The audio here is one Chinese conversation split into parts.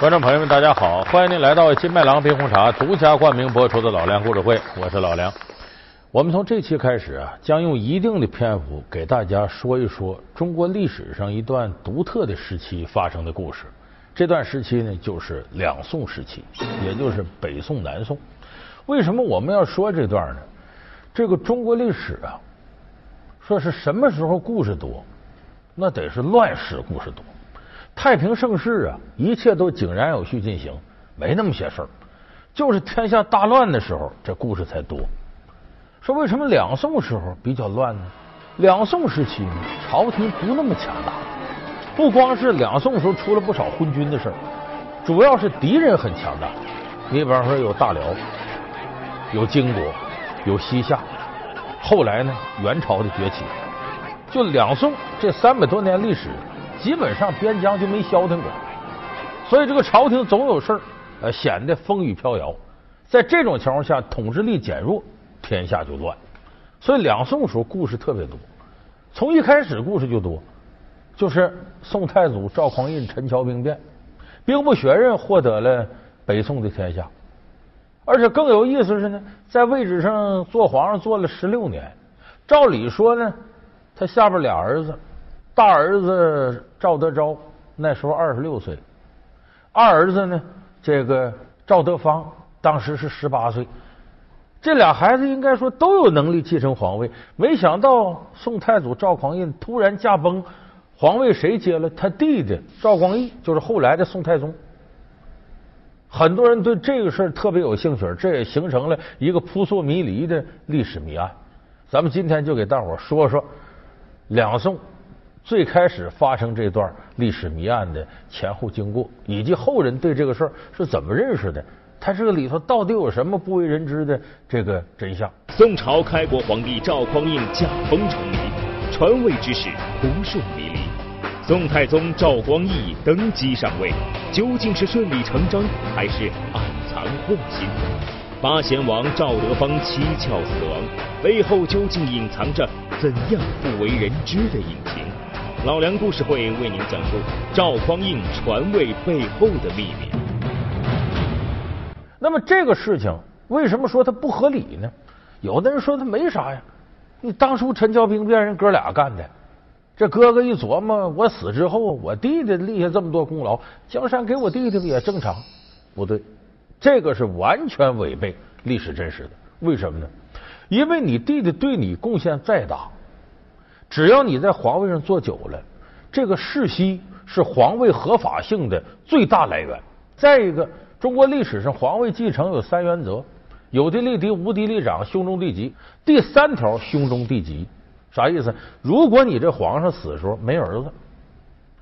观众朋友们，大家好！欢迎您来到金麦郎冰红茶独家冠名播出的《老梁故事会》，我是老梁。我们从这期开始啊，将用一定的篇幅给大家说一说中国历史上一段独特的时期发生的故事。这段时期呢，就是两宋时期，也就是北宋、南宋。为什么我们要说这段呢？这个中国历史啊，说是什么时候故事多，那得是乱世故事多。太平盛世啊，一切都井然有序进行，没那么些事儿。就是天下大乱的时候，这故事才多。说为什么两宋时候比较乱呢？两宋时期呢，朝廷不那么强大，不光是两宋时候出了不少昏君的事儿，主要是敌人很强大。你比方说有大辽，有金国，有西夏，后来呢元朝的崛起，就两宋这三百多年历史。基本上边疆就没消停过，所以这个朝廷总有事儿，呃，显得风雨飘摇。在这种情况下，统治力减弱，天下就乱。所以两宋时候故事特别多，从一开始故事就多，就是宋太祖赵匡胤陈桥兵变，兵不血刃获得了北宋的天下。而且更有意思是呢，在位置上做皇上做了十六年，照理说呢，他下边俩儿子。大儿子赵德昭那时候二十六岁，二儿子呢，这个赵德芳当时是十八岁。这俩孩子应该说都有能力继承皇位，没想到宋太祖赵匡胤突然驾崩，皇位谁接了？他弟弟赵光义，就是后来的宋太宗。很多人对这个事儿特别有兴趣，这也形成了一个扑朔迷离的历史谜案。咱们今天就给大伙说说两宋。最开始发生这段历史谜案的前后经过，以及后人对这个事儿是怎么认识的，它这个里头到底有什么不为人知的这个真相？宋朝开国皇帝赵匡胤驾崩成立，传位之事扑朔迷离。宋太宗赵光义登基上位，究竟是顺理成章，还是暗藏祸心？八贤王赵德芳蹊跷死亡，背后究竟隐藏着怎样不为人知的隐情？老梁故事会为您讲述赵匡胤传位背后的秘密。那么这个事情为什么说它不合理呢？有的人说它没啥呀，你当初陈桥兵变人哥俩干的，这哥哥一琢磨，我死之后我弟弟立下这么多功劳，江山给我弟弟也正常。不对，这个是完全违背历史真实的。为什么呢？因为你弟弟对你贡献再大。只要你在皇位上坐久了，这个世袭是皇位合法性的最大来源。再一个，中国历史上皇位继承有三原则：有的立嫡，无嫡立长，兄终弟及。第三条，兄终弟及，啥意思？如果你这皇上死的时候没儿子，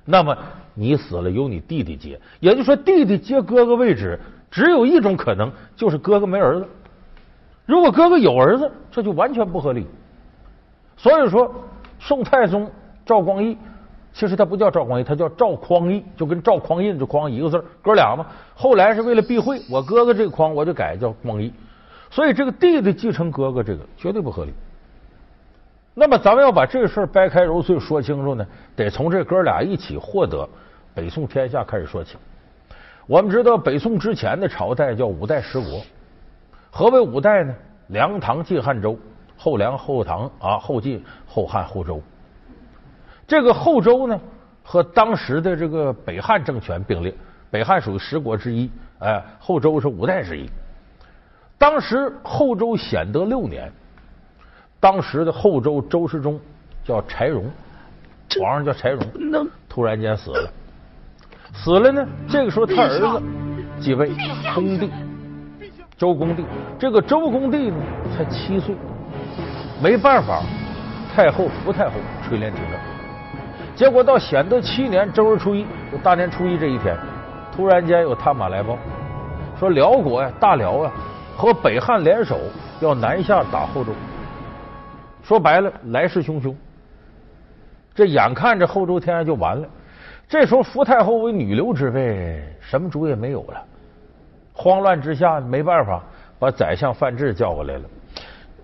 那么你死了由你弟弟接。也就是说，弟弟接哥哥位置，只有一种可能，就是哥哥没儿子。如果哥哥有儿子，这就完全不合理。所以说。宋太宗赵光义，其实他不叫赵光义，他叫赵匡义，就跟赵匡胤这匡一个字哥俩嘛。后来是为了避讳我哥哥这个匡，我就改叫光义。所以这个弟弟继承哥哥，这个绝对不合理。那么咱们要把这个事儿掰开揉碎说清楚呢，得从这哥俩一起获得北宋天下开始说起。我们知道北宋之前的朝代叫五代十国，何为五代呢？梁、唐、晋、汉、周。后梁、后唐啊，后晋、后汉、后周，这个后周呢，和当时的这个北汉政权并列。北汉属于十国之一，哎，后周是五代之一。当时后周显德六年，当时的后周周世宗叫柴荣，皇上叫柴荣，突然间死了。死了呢，这个时候他儿子继位，恭帝，周恭帝。这个周恭帝呢，才七岁。没办法，太后扶太后垂帘听政。结果到显德七年正月初一，就大年初一这一天，突然间有探马来报，说辽国呀，大辽啊，和北汉联手要南下打后周。说白了，来势汹汹。这眼看着后周天下就完了。这时候福太后为女流之辈，什么主意也没有了。慌乱之下，没办法，把宰相范质叫过来了。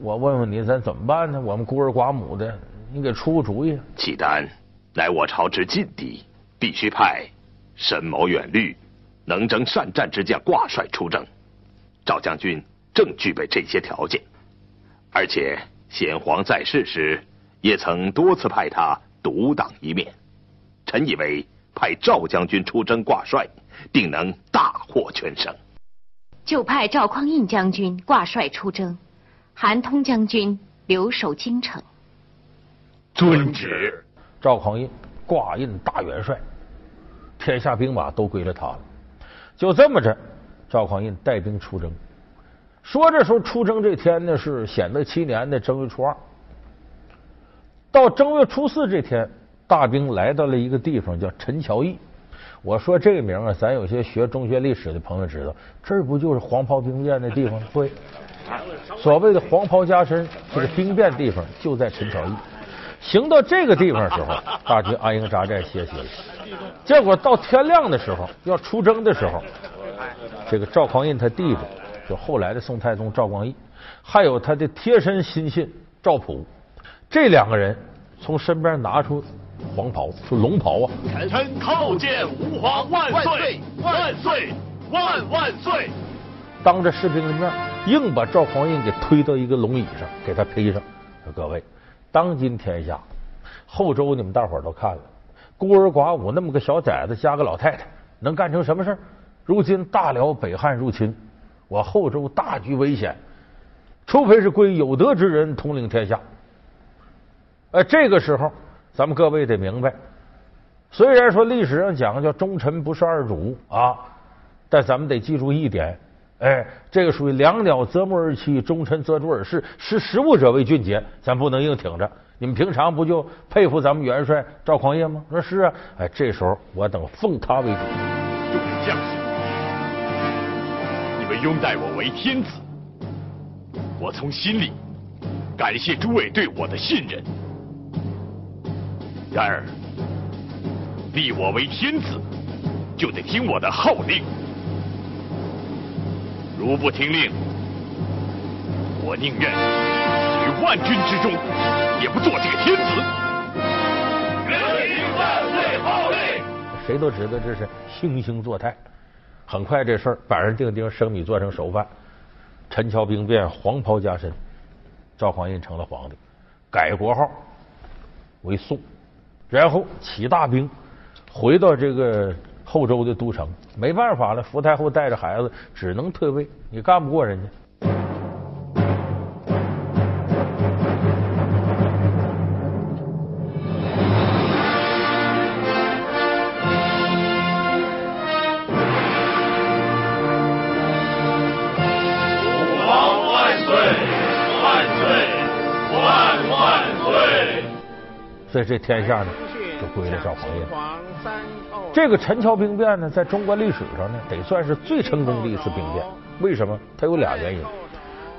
我问问你，咱怎么办呢？我们孤儿寡母的，你给出个主意。契丹乃我朝之劲敌，必须派深谋远虑、能征善战之将挂帅出征。赵将军正具备这些条件，而且先皇在世时也曾多次派他独当一面。臣以为派赵将军出征挂帅，定能大获全胜。就派赵匡胤将军挂帅出征，韩通将军留守京城。遵旨。赵匡胤挂印大元帅，天下兵马都归了他了。就这么着，赵匡胤带兵出征。说这时候出征这天呢是显德七年的正月初二。到正月初四这天，大兵来到了一个地方，叫陈桥驿。我说这个名啊，咱有些学中学历史的朋友知道，这儿不就是黄袍兵变的地方？对，所谓的黄袍加身，这个兵变地方就在陈桥驿。行到这个地方的时候，大军安营扎寨歇息了。结果到天亮的时候，要出征的时候，这个赵匡胤他弟弟，就后来的宋太宗赵光义，还有他的贴身亲信赵普，这两个人从身边拿出。黄袍是龙袍啊！臣臣叩见吾皇万岁万岁万万岁！当着士兵的面，硬把赵匡胤给推到一个龙椅上，给他披上。说各位，当今天下，后周你们大伙儿都看了，孤儿寡母那么个小崽子加个老太太，能干成什么事如今大辽北汉入侵，我后周大局危险，除非是归有德之人统领天下。哎，这个时候。咱们各位得明白，虽然说历史上讲叫忠臣不是二主啊，但咱们得记住一点，哎，这个属于良鸟择木而栖，忠臣择主而事，识时务者为俊杰，咱不能硬挺着。你们平常不就佩服咱们元帅赵匡胤吗？说是啊，哎，这时候我等奉他为主。诸位将士，你们拥戴我为天子，我从心里感谢诸位对我的信任。然而，立我为天子，就得听我的号令。如不听令，我宁愿死于万军之中，也不做这个天子。谁都知道这是惺惺作态。很快这事儿板上钉钉，生米做成熟饭。陈桥兵变，黄袍加身，赵匡胤成了皇帝，改国号为宋。然后起大兵回到这个后周的都城，没办法了，福太后带着孩子只能退位，你干不过人家。所以这天下呢。就归了赵匡胤。这个陈桥兵变呢，在中国历史上呢，得算是最成功的一次兵变。为什么？它有俩原因。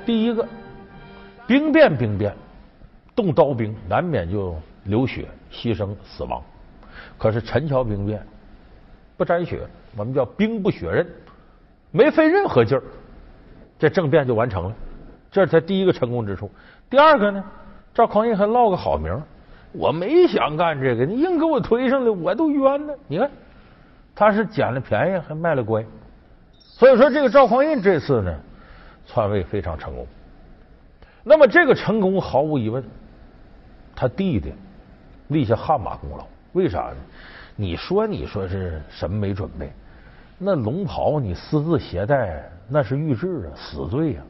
第一个，兵变兵变，动刀兵难免就流血、牺牲、死亡。可是陈桥兵变不沾血，我们叫兵不血刃，没费任何劲儿，这政变就完成了。这是他第一个成功之处。第二个呢，赵匡胤还落个好名。我没想干这个，你硬给我推上来，我都冤呢。你看，他是捡了便宜还卖了乖，所以说这个赵匡胤这次呢篡位非常成功。那么这个成功毫无疑问，他弟弟立下汗马功劳。为啥呢？你说你说是什么没准备？那龙袍你私自携带，那是御制啊，死罪呀！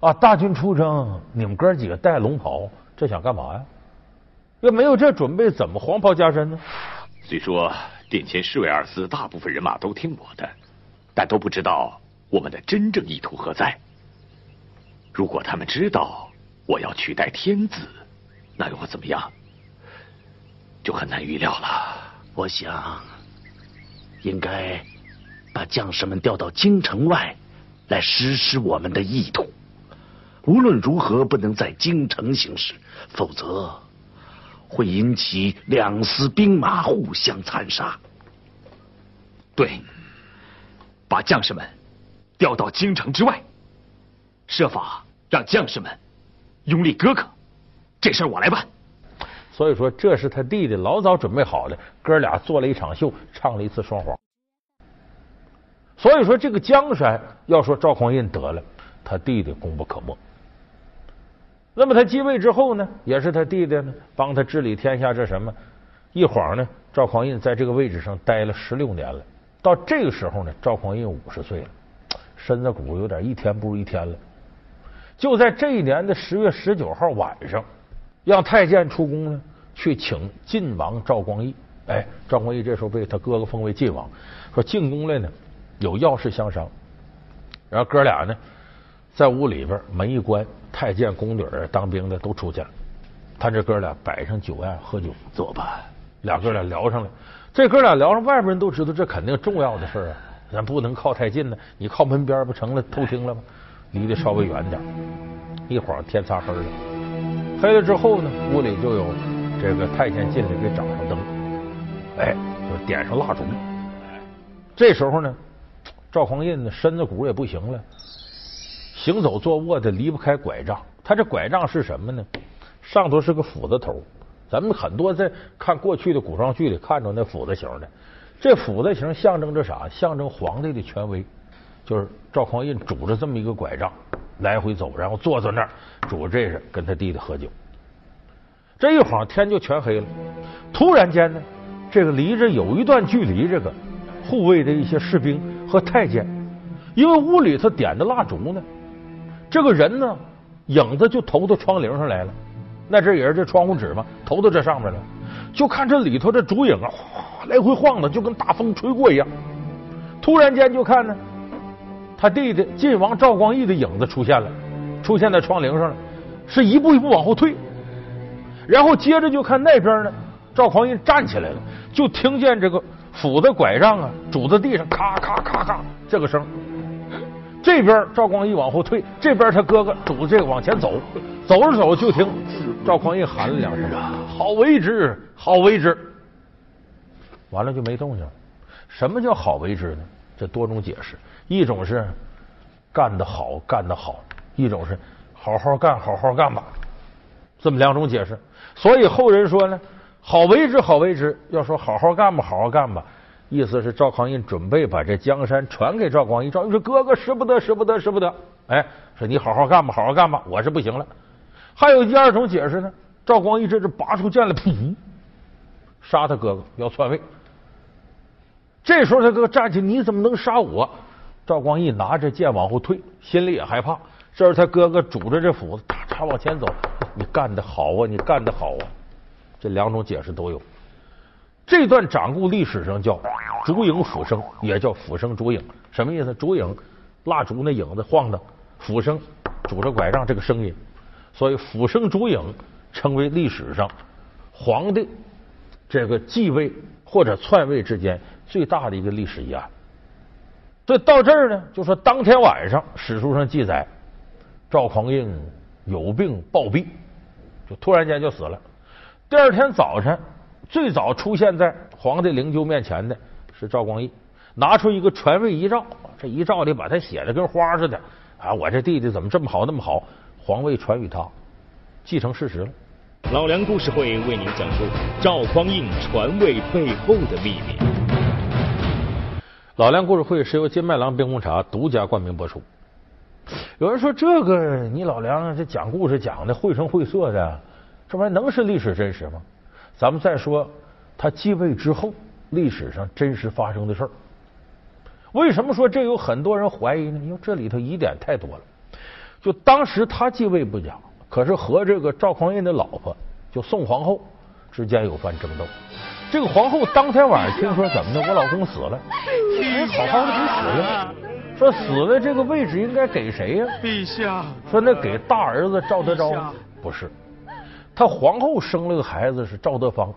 啊，大军出征，你们哥几个带龙袍，这想干嘛呀？要没有这准备，怎么黄袍加身呢？虽说殿前侍卫二司大部分人马都听我的，但都不知道我们的真正意图何在。如果他们知道我要取代天子，那又会怎么样？就很难预料了。我想，应该把将士们调到京城外来实施我们的意图。无论如何，不能在京城行事，否则。会引起两司兵马互相残杀。对，把将士们调到京城之外，设法让将士们拥立哥哥，这事我来办。所以说，这是他弟弟老早准备好的，哥俩做了一场秀，唱了一次双簧。所以说，这个江山要说赵匡胤得了，他弟弟功不可没。那么他继位之后呢，也是他弟弟呢帮他治理天下。这什么一晃呢？赵匡胤在这个位置上待了十六年了。到这个时候呢，赵匡胤五十岁了，身子骨有点一天不如一天了。就在这一年的十月十九号晚上，让太监出宫呢，去请晋王赵光义。哎，赵光义这时候被他哥哥封为晋王，说进宫来呢，有要事相商。然后哥俩呢，在屋里边门一关，太监、宫女、当兵的都出去了。他这哥俩摆上酒宴喝酒，坐吧。俩哥俩聊上了。这哥俩聊上，外边人都知道这肯定重要的事啊，咱不能靠太近呢。你靠门边不成了偷听了吗？离得稍微远点。一晃天擦黑了，黑了之后呢，屋里就有这个太监进来给掌上灯，哎，就点上蜡烛。这时候呢，赵匡胤的身子骨也不行了，行走坐卧的离不开拐杖。他这拐杖是什么呢？上头是个斧子头。咱们很多在看过去的古装剧里看着那斧子形的，这斧子形象征着啥？象征皇帝的权威。就是赵匡胤拄着这么一个拐杖来回走，然后坐在那儿拄着这个跟他弟弟喝酒。这一晃天就全黑了。突然间呢，这个离着有一段距离，这个护卫的一些士兵和太监，因为屋里头点的蜡烛呢，这个人呢影子就投到窗棂上来了。那这也是这窗户纸嘛，投到这上面了，就看这里头这烛影啊，哗来回晃的，就跟大风吹过一样。突然间就看呢，他弟弟晋王赵光义的影子出现了，出现在窗棂上了，是一步一步往后退。然后接着就看那边呢，赵匡胤站起来了，就听见这个斧子拐杖啊，拄在地上咔咔咔咔这个声。这边赵匡胤往后退，这边他哥哥拄着这个往前走，走着走就听赵匡胤喊了两声：“好为之，好为之。”完了就没动静。什么叫好为之呢？这多种解释，一种是干得好，干得好；一种是好好干，好好干吧。这么两种解释。所以后人说呢，好为之，好为之。要说好好干吧，好好干吧。意思是赵匡胤准备把这江山传给赵光义，赵光义说：“哥哥使不得，使不得，使不得。”哎，说你好好干吧，好好干吧，我是不行了。还有第二种解释呢，赵光义这是拔出剑来，噗，杀他哥哥，要篡位。这时候他哥哥站起，你怎么能杀我？赵光义拿着剑往后退，心里也害怕。这时他哥哥拄着这斧子，咔嚓往前走。你干得好啊，你干得好啊！这两种解释都有。这段掌故历史上叫“烛影斧声”，也叫“斧声烛影”。什么意思？烛影，蜡烛那影子晃荡；斧声，拄着拐杖这个声音。所以“斧声烛影”成为历史上皇帝这个继位或者篡位之间最大的一个历史疑案。这到这儿呢，就说当天晚上，史书上记载赵匡胤有病暴毙，就突然间就死了。第二天早晨。最早出现在皇帝灵柩面前的是赵光义，拿出一个传位遗诏，这遗诏里把他写的跟花似的啊！我这弟弟怎么这么好那么好？皇位传与他，继承事实了。老梁故事会为您讲述赵匡胤传位背后的秘密。老梁故事会是由金麦郎冰红茶独家冠名播出。有人说这个你老梁这讲故事讲的绘声绘色的，这玩意能是历史真实吗？咱们再说他继位之后历史上真实发生的事儿。为什么说这有很多人怀疑呢？因为这里头疑点太多了。就当时他继位不假，可是和这个赵匡胤的老婆就宋皇后之间有番争斗。这个皇后当天晚上听说怎么的，我老公死了，哎，好好的给死了，说死了这个位置应该给谁呀？陛下，说那给大儿子赵德昭，不是。他皇后生了个孩子是赵德芳，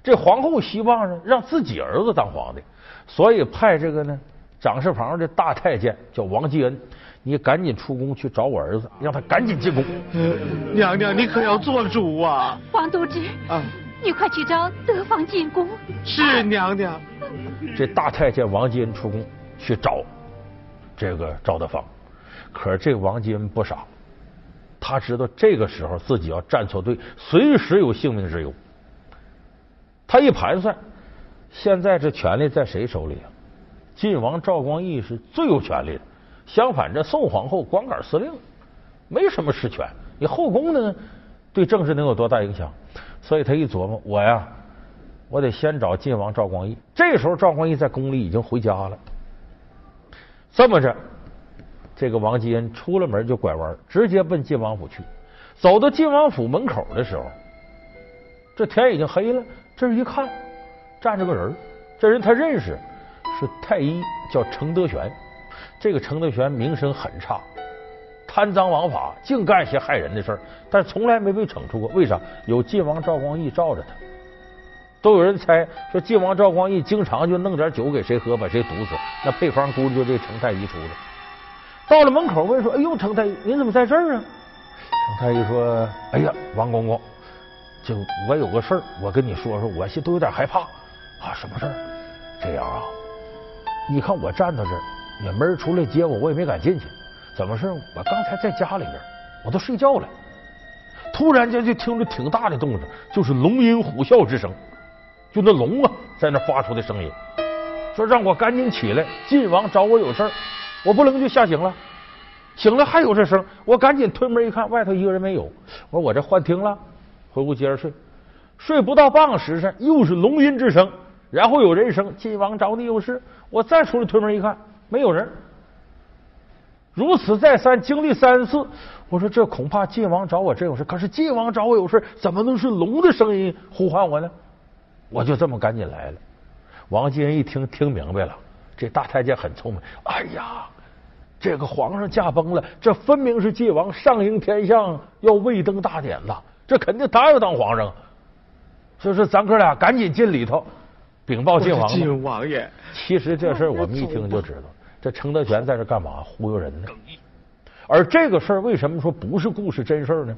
这皇后希望呢让自己儿子当皇帝，所以派这个呢掌事旁的大太监叫王继恩，你赶紧出宫去找我儿子，让他赶紧进宫。娘娘，你可要做主啊！王都知啊，你快去找德芳进宫。是娘娘。这大太监王继恩出宫去找这个赵德芳，可是这王继恩不傻。他知道这个时候自己要站错队，随时有性命之忧。他一盘算，现在这权力在谁手里啊？晋王赵光义是最有权力的。相反，这宋皇后光杆司令，没什么实权。你后宫呢，对政治能有多大影响？所以他一琢磨，我呀，我得先找晋王赵光义。这时候赵光义在宫里已经回家了。这么着，这个王继恩出了门就拐弯，直接奔晋王府去。走到晋王府门口的时候，这天已经黑了。这一看，站着个人，这人他认识，是太医，叫程德玄。这个程德玄名声很差，贪赃枉法，净干些害人的事儿，但从来没被惩处过。为啥？有晋王赵光义罩着他。都有人猜说，晋王赵光义经常就弄点酒给谁喝，把谁毒死。那配方估计就这程太医出的。到了门口问说：“哎呦，程太医，您怎么在这儿啊？”程太医说：“哎呀，王公公，就我有个事儿，我跟你说说，我现都有点害怕啊。什么事儿？这样啊，你看我站到这儿。”也没人出来接我，我也没敢进去。怎么事？我刚才在家里边，我都睡觉了。突然间就听着挺大的动静，就是龙吟虎啸之声，就那龙啊在那发出的声音。说让我赶紧起来，晋王找我有事儿，我不能就吓醒了。醒了还有这声，我赶紧推门一看，外头一个人没有。我说我这幻听了，回屋接着睡。睡不到半个时辰，又是龙吟之声，然后有人声：“晋王找你有事。”我再出来推门一看。没有人，如此再三，经历三次，我说这恐怕晋王找我真有事。可是晋王找我有事，怎么能是龙的声音呼唤我呢？我就这么赶紧来了。王继恩一听，听明白了，这大太监很聪明。哎呀，这个皇上驾崩了，这分明是晋王上迎天象，要位登大典呐，这肯定他要当皇上。所以说，咱哥俩赶紧进里头禀报晋王。晋王爷，其实这事我们一听就知道。这程德全在这干嘛？忽悠人呢？而这个事儿为什么说不是故事真事儿呢？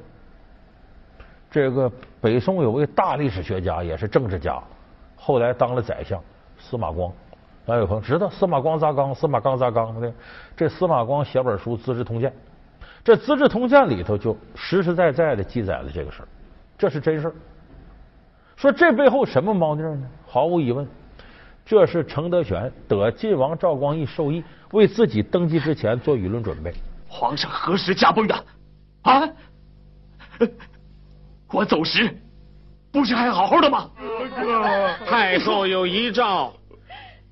这个北宋有位大历史学家，也是政治家，后来当了宰相，司马光。咱有朋知道司马光砸缸，司马刚砸缸的。这司马光写本书《资治通鉴》，这《资治通鉴》里头就实实在在的记载了这个事儿，这是真事儿。说这背后什么猫腻呢？毫无疑问。这是程德全得晋王赵光义授意，为自己登基之前做舆论准备。皇上何时驾崩的？啊！我走时不是还好好的吗？太后有遗诏，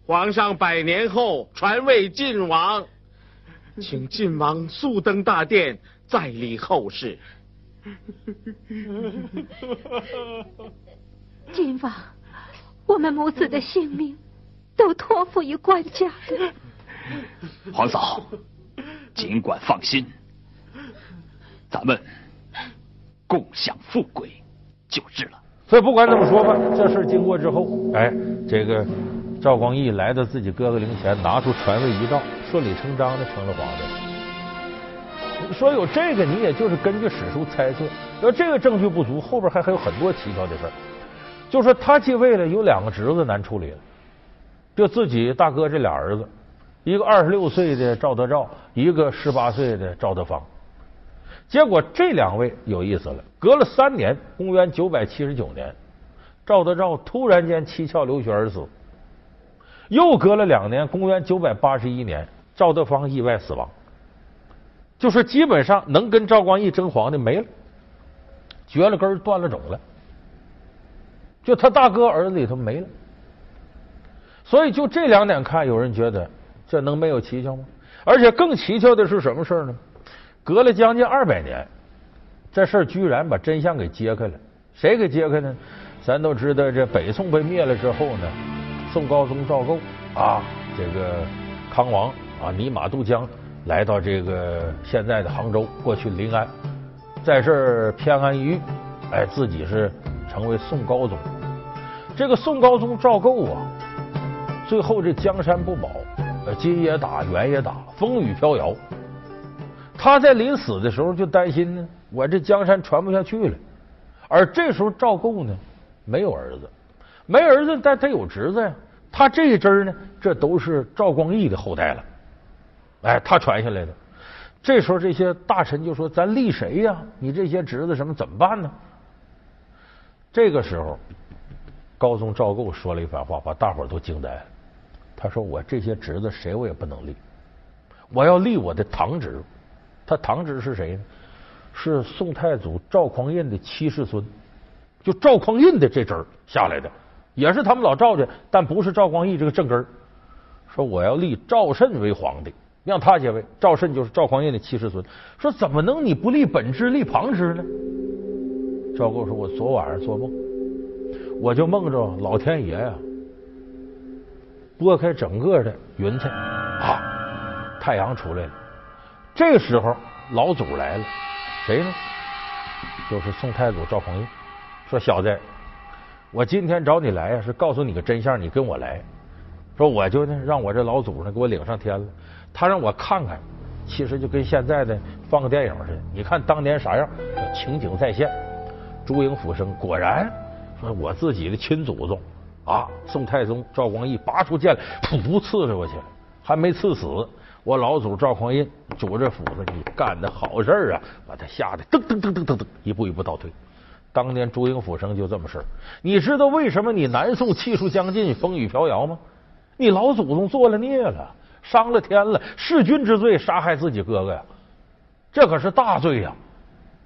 皇上百年后传位晋王，请晋王速登大殿，再理后事。晋王，我们母子的性命。都托付于官家了。皇嫂，尽管放心，咱们共享富贵就是了。所以不管怎么说吧，这事经过之后，哎，这个赵光义来到自己哥哥灵前，拿出传位遗诏，顺理成章的成了皇帝。说有这个，你也就是根据史书猜测，要这个证据不足，后边还还有很多蹊跷的事儿。就说他继位了，有两个侄子难处理了。就自己大哥这俩儿子，一个二十六岁的赵德昭，一个十八岁的赵德芳。结果这两位有意思了，隔了三年，公元九百七十九年，赵德昭突然间七窍流血而死。又隔了两年，公元九百八十一年，赵德芳意外死亡。就是基本上能跟赵光义争皇的没了，绝了根断了种了。就他大哥儿子里头没了。所以就这两点看，有人觉得这能没有蹊跷吗？而且更蹊跷的是什么事呢？隔了将近二百年，这事儿居然把真相给揭开了。谁给揭开呢？咱都知道，这北宋被灭了之后呢，宋高宗赵构啊，这个康王啊，尼玛渡江来到这个现在的杭州，过去临安，在这儿偏安一隅，哎，自己是成为宋高宗。这个宋高宗赵构啊。最后这江山不保，金也打，元也打，风雨飘摇。他在临死的时候就担心呢，我这江山传不下去了。而这时候赵构呢，没有儿子，没儿子，但他有侄子呀。他这一支呢，这都是赵光义的后代了。哎，他传下来的。这时候这些大臣就说：“咱立谁呀？你这些侄子什么怎么办呢？”这个时候，高宗赵构说了一番话，把大伙儿都惊呆了。他说：“我这些侄子谁我也不能立，我要立我的堂侄。他堂侄是谁呢？是宋太祖赵匡胤的七世孙，就赵匡胤的这支儿下来的，也是他们老赵家，但不是赵光义这个正根儿。说我要立赵慎为皇帝，让他接位。赵慎就是赵匡胤的七世孙。说怎么能你不立本支，立旁支呢？赵构说：“我昨晚上做梦，我就梦着老天爷呀。”拨开整个的云彩，啊，太阳出来了。这时候，老祖来了，谁呢？就是宋太祖赵匡胤。说小子，我今天找你来呀，是告诉你个真相，你跟我来。说我就呢，让我这老祖呢给我领上天了。他让我看看，其实就跟现在的放个电影似的。你看当年啥样，情景再现。朱迎府生果然说，我自己的亲祖宗。啊！宋太宗赵光义拔出剑来，噗噗刺着过去，还没刺死。我老祖赵匡胤拄着斧子，你干的好事啊！把他吓得噔噔噔噔噔噔，一步一步倒退。当年朱英府生就这么事你知道为什么你南宋气数将尽，风雨飘摇吗？你老祖宗做了孽了，伤了天了，弑君之罪，杀害自己哥哥呀，这可是大罪呀！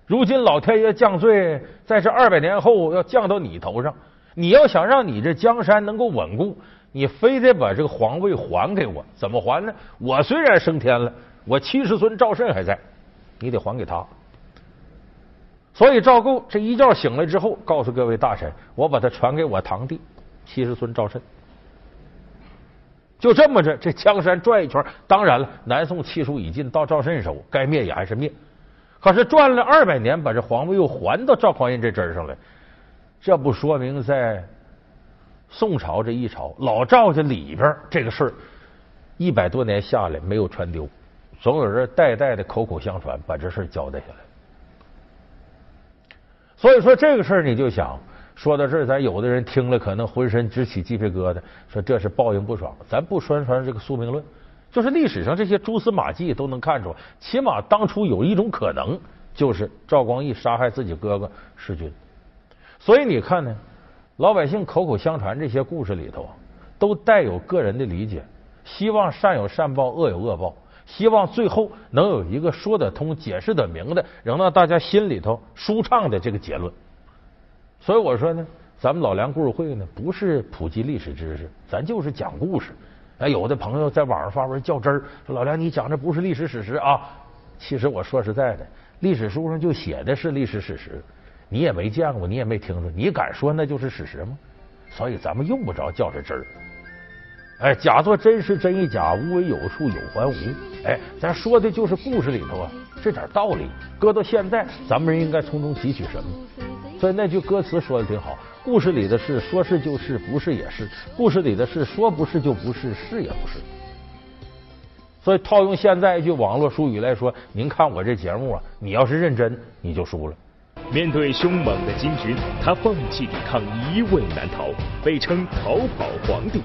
如今老天爷降罪，在这二百年后要降到你头上。你要想让你这江山能够稳固，你非得把这个皇位还给我，怎么还呢？我虽然升天了，我七世孙赵慎还在，你得还给他。所以赵构这一觉醒来之后，告诉各位大臣，我把他传给我堂弟七世孙赵慎。就这么着，这江山转一圈，当然了，南宋气数已尽，到赵慎手，该灭也还是灭。可是转了二百年，把这皇位又还到赵匡胤这针上来。这不说明在宋朝这一朝老赵家里边这个事儿一百多年下来没有传丢，总有人代代的口口相传把这事交代下来。所以说这个事儿你就想说到这儿，咱有的人听了可能浑身直起鸡皮疙瘩，说这是报应不爽。咱不宣传这个宿命论，就是历史上这些蛛丝马迹都能看出，起码当初有一种可能，就是赵光义杀害自己哥哥弑君。所以你看呢，老百姓口口相传这些故事里头，都带有个人的理解，希望善有善报，恶有恶报，希望最后能有一个说得通、解释得明的，能让大家心里头舒畅的这个结论。所以我说呢，咱们老梁故事会呢，不是普及历史知识，咱就是讲故事。哎，有的朋友在网上发文较真儿，说老梁你讲的不是历史史实啊。其实我说实在的，历史书上就写的是历史史实。你也没见过，你也没听说，你敢说那就是事实吗？所以咱们用不着较这真儿。哎，假作真实真亦假，无为有处有还无。哎，咱说的就是故事里头啊这点道理。搁到现在，咱们应该从中汲取什么？所以那句歌词说的挺好：故事里的事说是就是，不是也是；故事里的事说不是就不是，是也不是。所以套用现在一句网络俗语来说，您看我这节目啊，你要是认真，你就输了。面对凶猛的金军，他放弃抵抗，一位难逃，被称逃跑皇帝。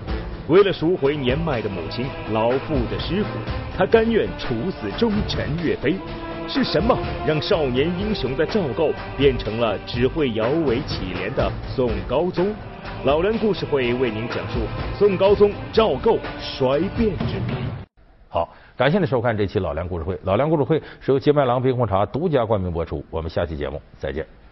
为了赎回年迈的母亲、老父的师傅，他甘愿处死忠臣岳飞。是什么让少年英雄的赵构变成了只会摇尾乞怜的宋高宗？老梁故事会为您讲述宋高宗赵构衰变之谜。好。感谢您收看这期老梁故事会。老梁故事会是由金麦郎冰红茶独家冠名播出。我们下期节目再见。